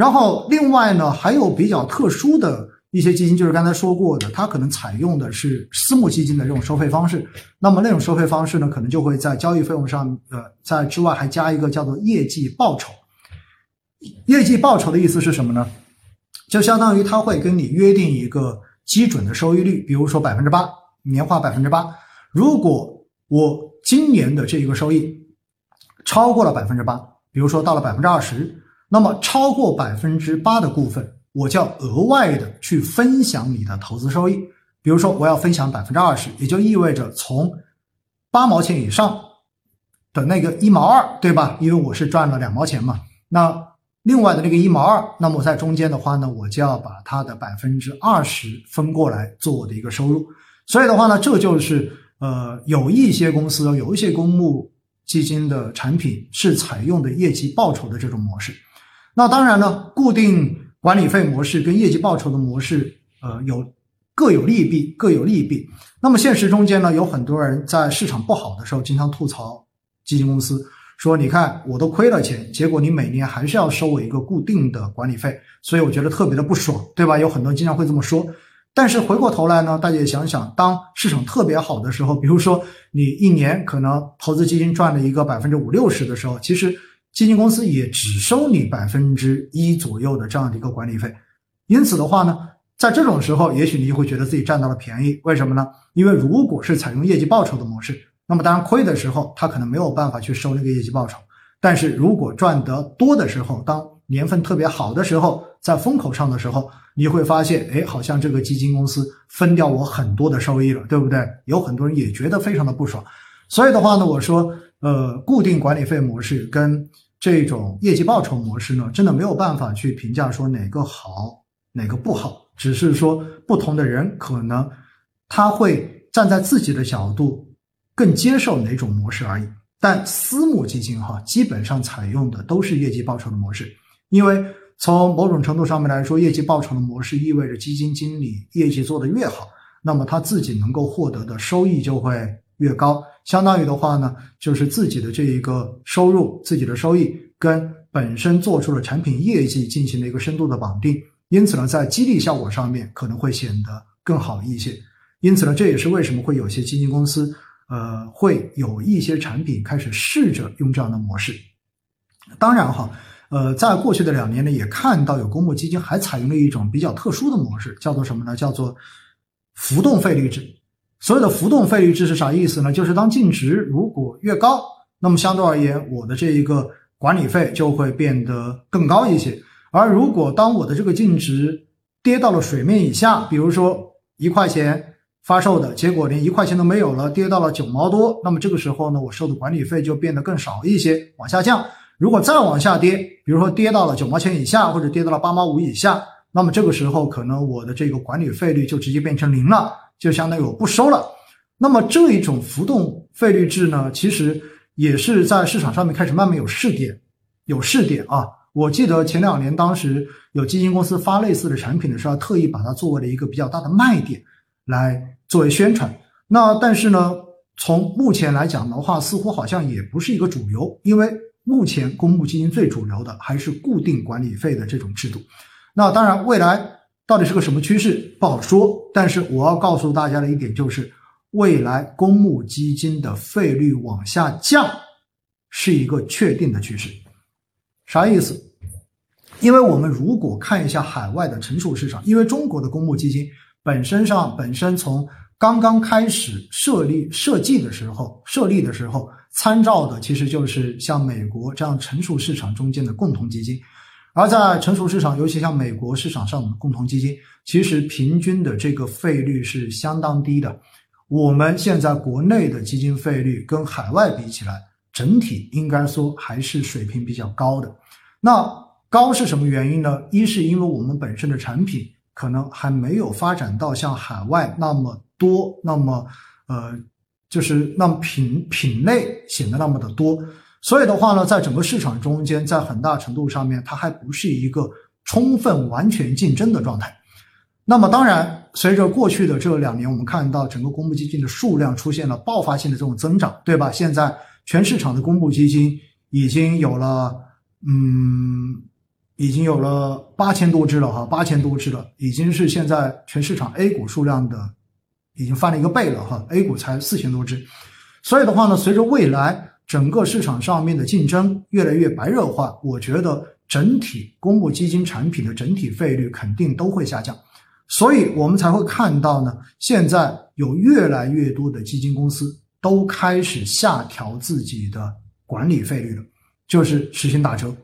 然后另外呢，还有比较特殊的一些基金，就是刚才说过的，它可能采用的是私募基金的这种收费方式。那么那种收费方式呢，可能就会在交易费用上，呃，在之外还加一个叫做业绩报酬。业绩报酬的意思是什么呢？就相当于他会跟你约定一个基准的收益率，比如说百分之八，年化百分之八。如果我今年的这一个收益超过了百分之八，比如说到了百分之二十。那么超过百分之八的股份，我就要额外的去分享你的投资收益。比如说，我要分享百分之二十，也就意味着从八毛钱以上的那个一毛二，对吧？因为我是赚了两毛钱嘛。那另外的那个一毛二，那么在中间的话呢，我就要把它的百分之二十分过来做我的一个收入。所以的话呢，这就是呃，有一些公司有一些公募基金的产品是采用的业绩报酬的这种模式。那当然呢，固定管理费模式跟业绩报酬的模式，呃，有各有利弊，各有利弊。那么现实中间呢，有很多人在市场不好的时候，经常吐槽基金公司，说你看我都亏了钱，结果你每年还是要收我一个固定的管理费，所以我觉得特别的不爽，对吧？有很多人经常会这么说。但是回过头来呢，大家也想想，当市场特别好的时候，比如说你一年可能投资基金赚了一个百分之五六十的时候，其实。基金公司也只收你百分之一左右的这样的一个管理费，因此的话呢，在这种时候，也许你就会觉得自己占到了便宜。为什么呢？因为如果是采用业绩报酬的模式，那么当然亏的时候，他可能没有办法去收那个业绩报酬。但是如果赚得多的时候，当年份特别好的时候，在风口上的时候，你会发现，哎，好像这个基金公司分掉我很多的收益了，对不对？有很多人也觉得非常的不爽。所以的话呢，我说。呃，固定管理费模式跟这种业绩报酬模式呢，真的没有办法去评价说哪个好，哪个不好，只是说不同的人可能他会站在自己的角度更接受哪种模式而已。但私募基金哈，基本上采用的都是业绩报酬的模式，因为从某种程度上面来说，业绩报酬的模式意味着基金经理业绩做得越好，那么他自己能够获得的收益就会越高。相当于的话呢，就是自己的这一个收入、自己的收益跟本身做出的产品业绩进行了一个深度的绑定，因此呢，在激励效果上面可能会显得更好一些。因此呢，这也是为什么会有些基金公司，呃，会有一些产品开始试着用这样的模式。当然哈，呃，在过去的两年呢，也看到有公募基金还采用了一种比较特殊的模式，叫做什么呢？叫做浮动费率制。所有的浮动费率制是啥意思呢？就是当净值如果越高，那么相对而言，我的这一个管理费就会变得更高一些。而如果当我的这个净值跌到了水面以下，比如说一块钱发售的结果连一块钱都没有了，跌到了九毛多，那么这个时候呢，我收的管理费就变得更少一些，往下降。如果再往下跌，比如说跌到了九毛钱以下，或者跌到了八毛五以下，那么这个时候可能我的这个管理费率就直接变成零了。就相当于我不收了，那么这一种浮动费率制呢，其实也是在市场上面开始慢慢有试点，有试点啊。我记得前两年当时有基金公司发类似的产品的时候，特意把它作为了一个比较大的卖点来作为宣传。那但是呢，从目前来讲的话，似乎好像也不是一个主流，因为目前公募基金最主流的还是固定管理费的这种制度。那当然未来。到底是个什么趋势不好说，但是我要告诉大家的一点就是，未来公募基金的费率往下降是一个确定的趋势。啥意思？因为我们如果看一下海外的成熟市场，因为中国的公募基金本身上本身从刚刚开始设立设计的时候设立的时候，参照的其实就是像美国这样成熟市场中间的共同基金。而在成熟市场，尤其像美国市场上的共同基金，其实平均的这个费率是相当低的。我们现在国内的基金费率跟海外比起来，整体应该说还是水平比较高的。那高是什么原因呢？一是因为我们本身的产品可能还没有发展到像海外那么多，那么呃，就是那么品品类显得那么的多。所以的话呢，在整个市场中间，在很大程度上面，它还不是一个充分完全竞争的状态。那么，当然，随着过去的这两年，我们看到整个公募基金的数量出现了爆发性的这种增长，对吧？现在全市场的公募基金已经有了，嗯，已经有了八千多只了哈，八千多只了，已经是现在全市场 A 股数量的已经翻了一个倍了哈，A 股才四千多只，所以的话呢，随着未来整个市场上面的竞争越来越白热化，我觉得整体公募基金产品的整体费率肯定都会下降，所以我们才会看到呢，现在有越来越多的基金公司都开始下调自己的管理费率了。就是实行打折